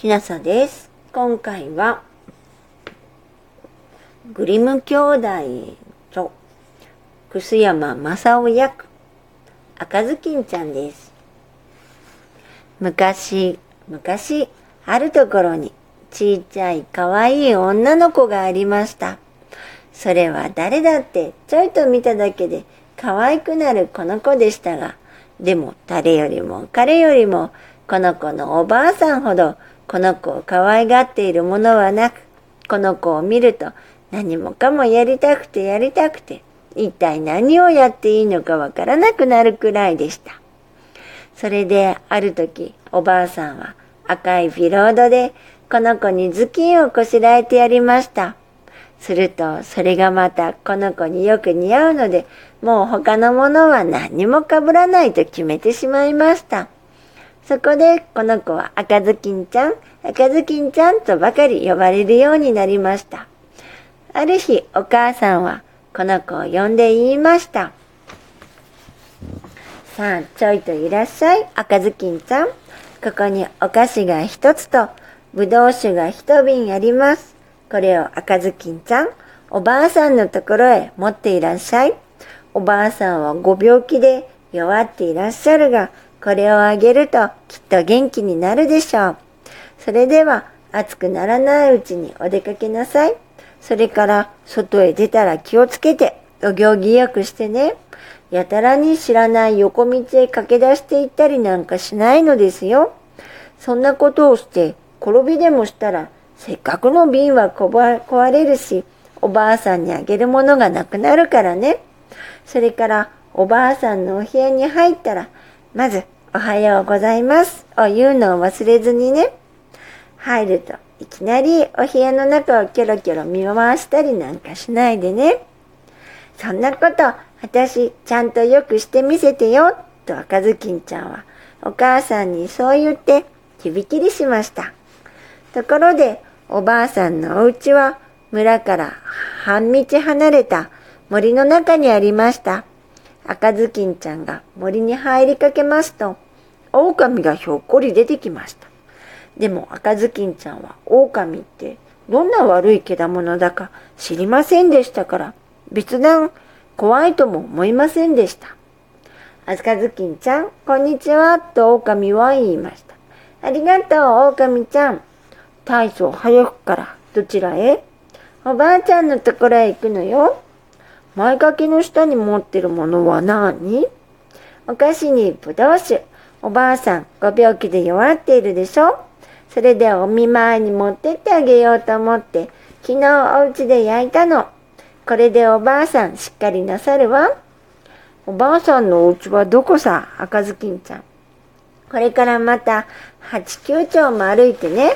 きなさです。今回は、グリム兄弟と、楠山正夫役、赤ずきんちゃんです。昔、昔、あるところに、ちっちゃい可愛い女の子がありました。それは誰だって、ちょいと見ただけで、可愛くなるこの子でしたが、でも誰よりも彼よりも、この子のおばあさんほど、この子を可愛がっているものはなく、この子を見ると何もかもやりたくてやりたくて、一体何をやっていいのかわからなくなるくらいでした。それである時、おばあさんは赤いビロードでこの子に頭巾をこしらえてやりました。すると、それがまたこの子によく似合うので、もう他のものは何もかぶらないと決めてしまいました。そこでこの子は赤ずきんちゃん、赤ずきんちゃんとばかり呼ばれるようになりました。ある日お母さんはこの子を呼んで言いました。さあ、ちょいといらっしゃい、赤ずきんちゃん。ここにお菓子が一つと、ぶどう酒が一瓶あります。これを赤ずきんちゃん、おばあさんのところへ持っていらっしゃい。おばあさんはご病気で弱っていらっしゃるが、これをあげるときっと元気になるでしょう。それでは暑くならないうちにお出かけなさい。それから外へ出たら気をつけてお行儀よくしてね。やたらに知らない横道へ駆け出していったりなんかしないのですよ。そんなことをして転びでもしたらせっかくの瓶は壊れるし、おばあさんにあげるものがなくなるからね。それからおばあさんのお部屋に入ったら、まず、おはようございますを言うのを忘れずにね。入るといきなりお部屋の中をキョロキョロ見回したりなんかしないでね。そんなこと、私、ちゃんとよくしてみせてよ、と赤ずきんちゃんは、お母さんにそう言って、響きりしました。ところで、おばあさんのお家は、村から半道離れた森の中にありました。赤ずきんちゃんが森に入りかけますと、狼がひょっこり出てきました。でも赤ずきんちゃんは狼ってどんな悪い獣だか知りませんでしたから、別段怖いとも思いませんでした。赤ずきんちゃん、こんにちは、と狼は言いました。ありがとう、狼ちゃん。大層早くからどちらへ？おばあちゃんのところへ行くのよ。前掛けの下に持ってるものは何？お菓子にぶどう酒。おばあさん、ご病気で弱っているでしょ？それでお見舞いに持ってってあげようと思って、昨日お家で焼いたの。これでおばあさんしっかりなさるわ。おばあさんのお家はどこさ？赤ずきんちゃん。これからまた八九丁も歩いてね、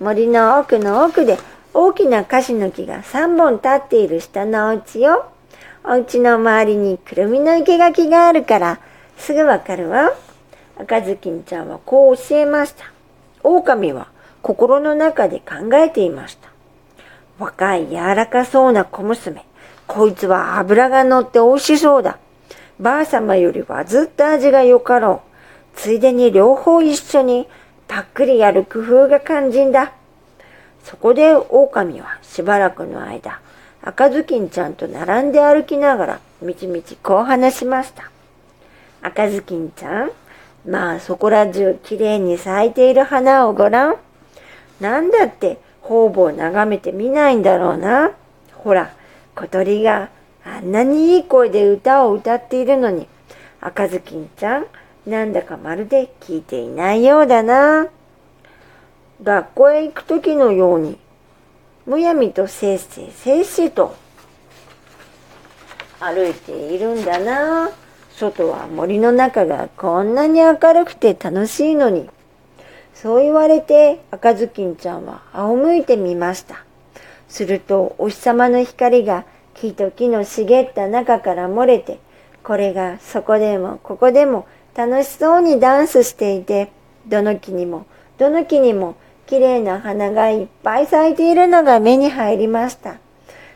森の奥の奥で大きな樫の木が三本立っている下のお家よ。お家の周りにくるみの生垣があるからすぐわかるわ。赤ずきんちゃんはこう教えました。狼は心の中で考えていました。若い柔らかそうな小娘。こいつは脂が乗って美味しそうだ。ばあ様よりはずっと味がよかろう。ついでに両方一緒にパックリやる工夫が肝心だ。そこで狼はしばらくの間、赤ずきんちゃんと並んで歩きながら、みちみちこう話しました。赤ずきんちゃん、まあそこら中きれいに咲いている花をごらん。なんだって方々眺めてみないんだろうな。ほら、小鳥があんなにいい声で歌を歌っているのに、赤ずきんちゃん、なんだかまるで聞いていないようだな。学校へ行くときのように、むやみとせいせいせいせいと歩いているんだな。外は森の中がこんなに明るくて楽しいのに。そう言われて赤ずきんちゃんは仰向いてみました。するとお日様の光が木と木の茂った中から漏れて、これがそこでもここでも楽しそうにダンスしていて、どの木にもどの木にも綺麗な花がいっぱい咲いているのが目に入りました。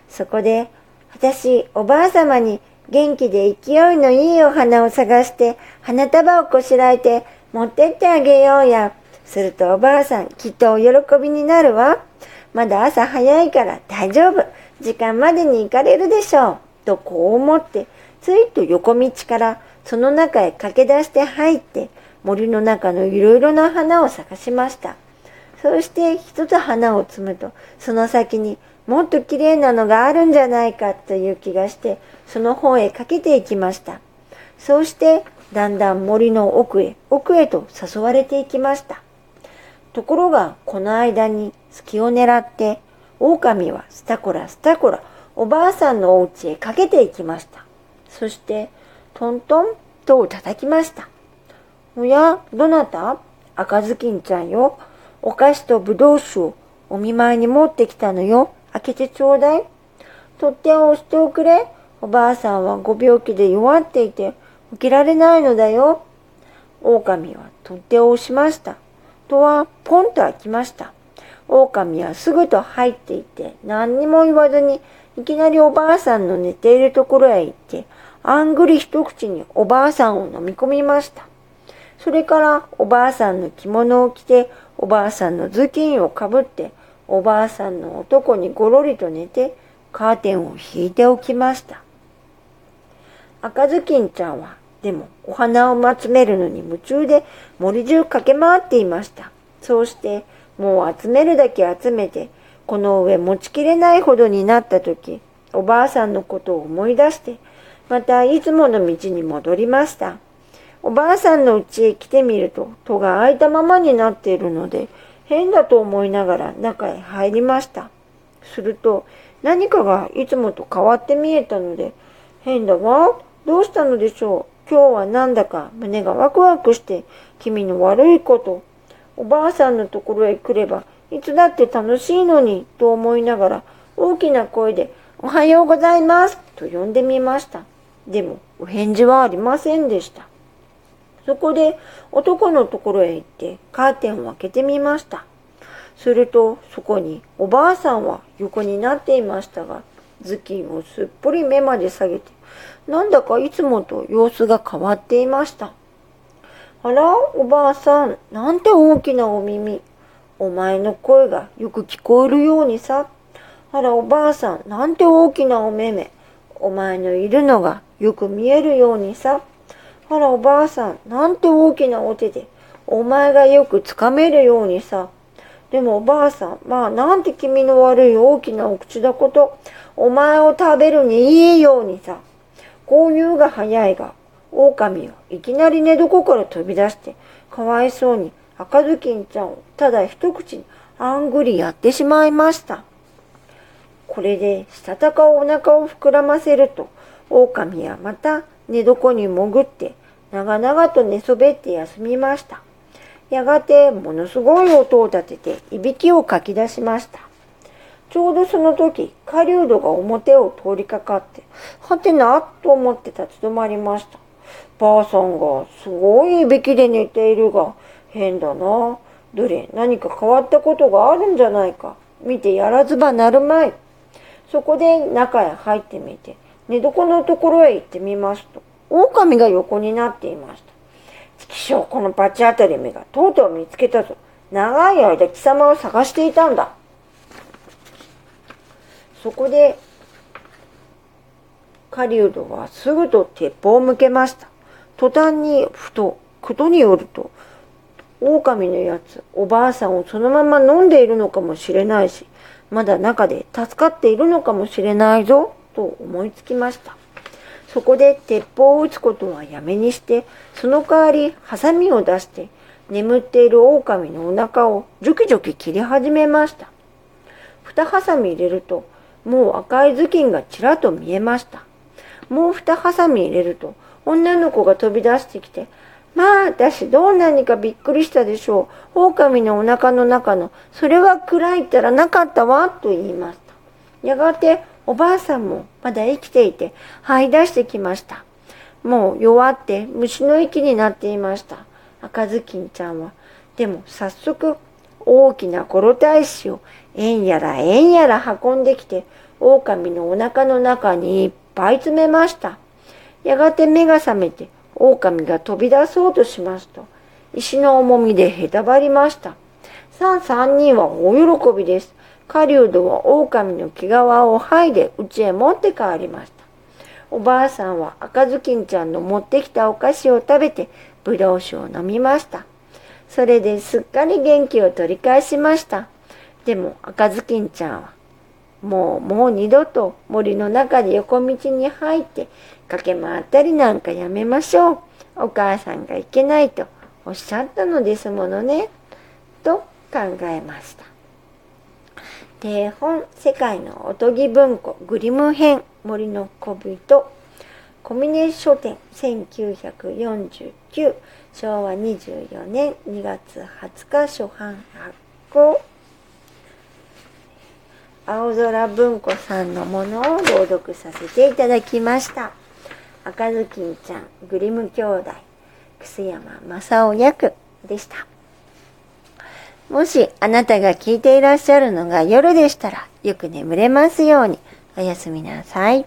そこで私おばあ様に元気で勢いのいいお花を探して花束をこしらえて持ってってあげようや。するとおばあさん、きっとお喜びになるわ。まだ朝早いから大丈夫。時間までに行かれるでしょう。とこう思って、ついと横道からその中へ駆け出して入って、森の中のいろいろな花を探しました。そうして一つ花を摘むと、その先にもっと綺麗なのがあるんじゃないかという気がして、その方へかけていきました。そうして、だんだん森の奥へ、奥へと誘われていきました。ところが、この間に隙を狙って、狼はスタコラスタコラ、おばあさんのお家へかけていきました。そして、トントンと叩きました。おや、どなた赤ずきんちゃんよ。お菓子とぶどう酒をお見舞いに持ってきたのよ。開けてちょうだい。取っ手を押しておくれ。おばあさんはご病気で弱っていて、起きられないのだよ。狼は取っ手を押しました。戸はポンと開きました。狼はすぐと入っていて何にも言わずにいきなりおばあさんの寝ているところへ行ってあんぐり一口におばあさんを飲み込みました。それからおばあさんの着物を着ておばあさんの頭巾をかぶっておばあさんの男にごろりと寝てカーテンを引いておきました。赤ずきんちゃんはでもお花を集めるのに夢中で森中駆け回っていました。そうしてもう集めるだけ集めてこの上持ちきれないほどになった時おばあさんのことを思い出してまたいつもの道に戻りました。おばあさんの家へ来てみると戸が開いたままになっているので変だと思いながら中へ入りました。すると何かがいつもと変わって見えたので変だわ。どうしたのでしょう。今日はなんだか胸がワクワクして君の悪いこと。おばあさんのところへ来ればいつだって楽しいのにと思いながら大きな声でおはようございますと呼んでみました。でもお返事はありませんでした。そこで男のところへ行ってカーテンを開けてみました。するとそこにおばあさんは横になっていましたが、頭巾をすっぽり目まで下げて、なんだかいつもと様子が変わっていました。あら、おばあさん、なんて大きなお耳。お前の声がよく聞こえるようにさ。あら、おばあさん、なんて大きなお目目。お前のいるのがよく見えるようにさ。あらおばあさん、なんて大きなお手で、お前がよくつかめるようにさ。でもおばあさん、まあなんて気味の悪い大きなお口だこと、お前を食べるにいいようにさ。購入が早いが、狼はいきなり寝床から飛び出して、かわいそうに赤ずきんちゃんをただ一口にあんぐりやってしまいました。これでしたたかお腹を膨らませると、狼はまた寝床に潜って長々と寝そべって休みました。やがてものすごい音を立てていびきをかき出しました。ちょうどその時、狩人が表を通りかかって、はてなと思って立ち止まりました。ばあさんがすごいいびきで寝ているが、変だな。どれ、何か変わったことがあるんじゃないか。見てやらずばなるまい。そこで中へ入ってみて、寝床のところへ行ってみますと、狼が横になっていました。チキショー、この罰当たり目がとうとう見つけたぞ。長い間貴様を探していたんだ。そこで、狩人はすぐと鉄砲を向けました。途端にふと、ことによると、狼のやつ、おばあさんをそのまま飲んでいるのかもしれないし、まだ中で助かっているのかもしれないぞ、と思いつきました。そこで鉄砲を撃つことはやめにして、その代わりハサミを出して、眠っている狼のお腹をジョキジョキ切り始めました。二ハサミ入れると、もう赤い頭巾がちらっと見えました。もう二ハサミ入れると、女の子が飛び出してきて、まあ、私どう何かびっくりしたでしょう。狼のお腹の中の、それは暗いったらなかったわ、と言いました。やがて、おばあさんもまだ生きていて、這い出してきました。もう弱って虫の息になっていました。赤ずきんちゃんは。でも早速、大きなコロ大使をえんやらえんやら運んできて、狼のお腹の中にいっぱい詰めました。やがて目が覚めて、狼が飛び出そうとしますと、石の重みでへたばりました。さあ三人は大喜びです。狩人は狼の毛皮を剥いで家へ持って帰りました。おばあさんは赤ずきんちゃんの持ってきたお菓子を食べてぶどう酒を飲みました。それですっかり元気を取り返しました。でも赤ずきんちゃんはもうもう二度と森の中で横道に入って駆け回ったりなんかやめましょう。お母さんがいけないとおっしゃったのですものね。と考えました。定本世界のおとぎ文庫グリム編森の小人。コミネ書店1949昭和24年2月20日初版発行。青空文庫さんのものを朗読させていただきました。赤ずきんちゃんグリム兄弟楠山正夫役でした。もしあなたが聞いていらっしゃるのが夜でしたらよく眠れますようにおやすみなさい。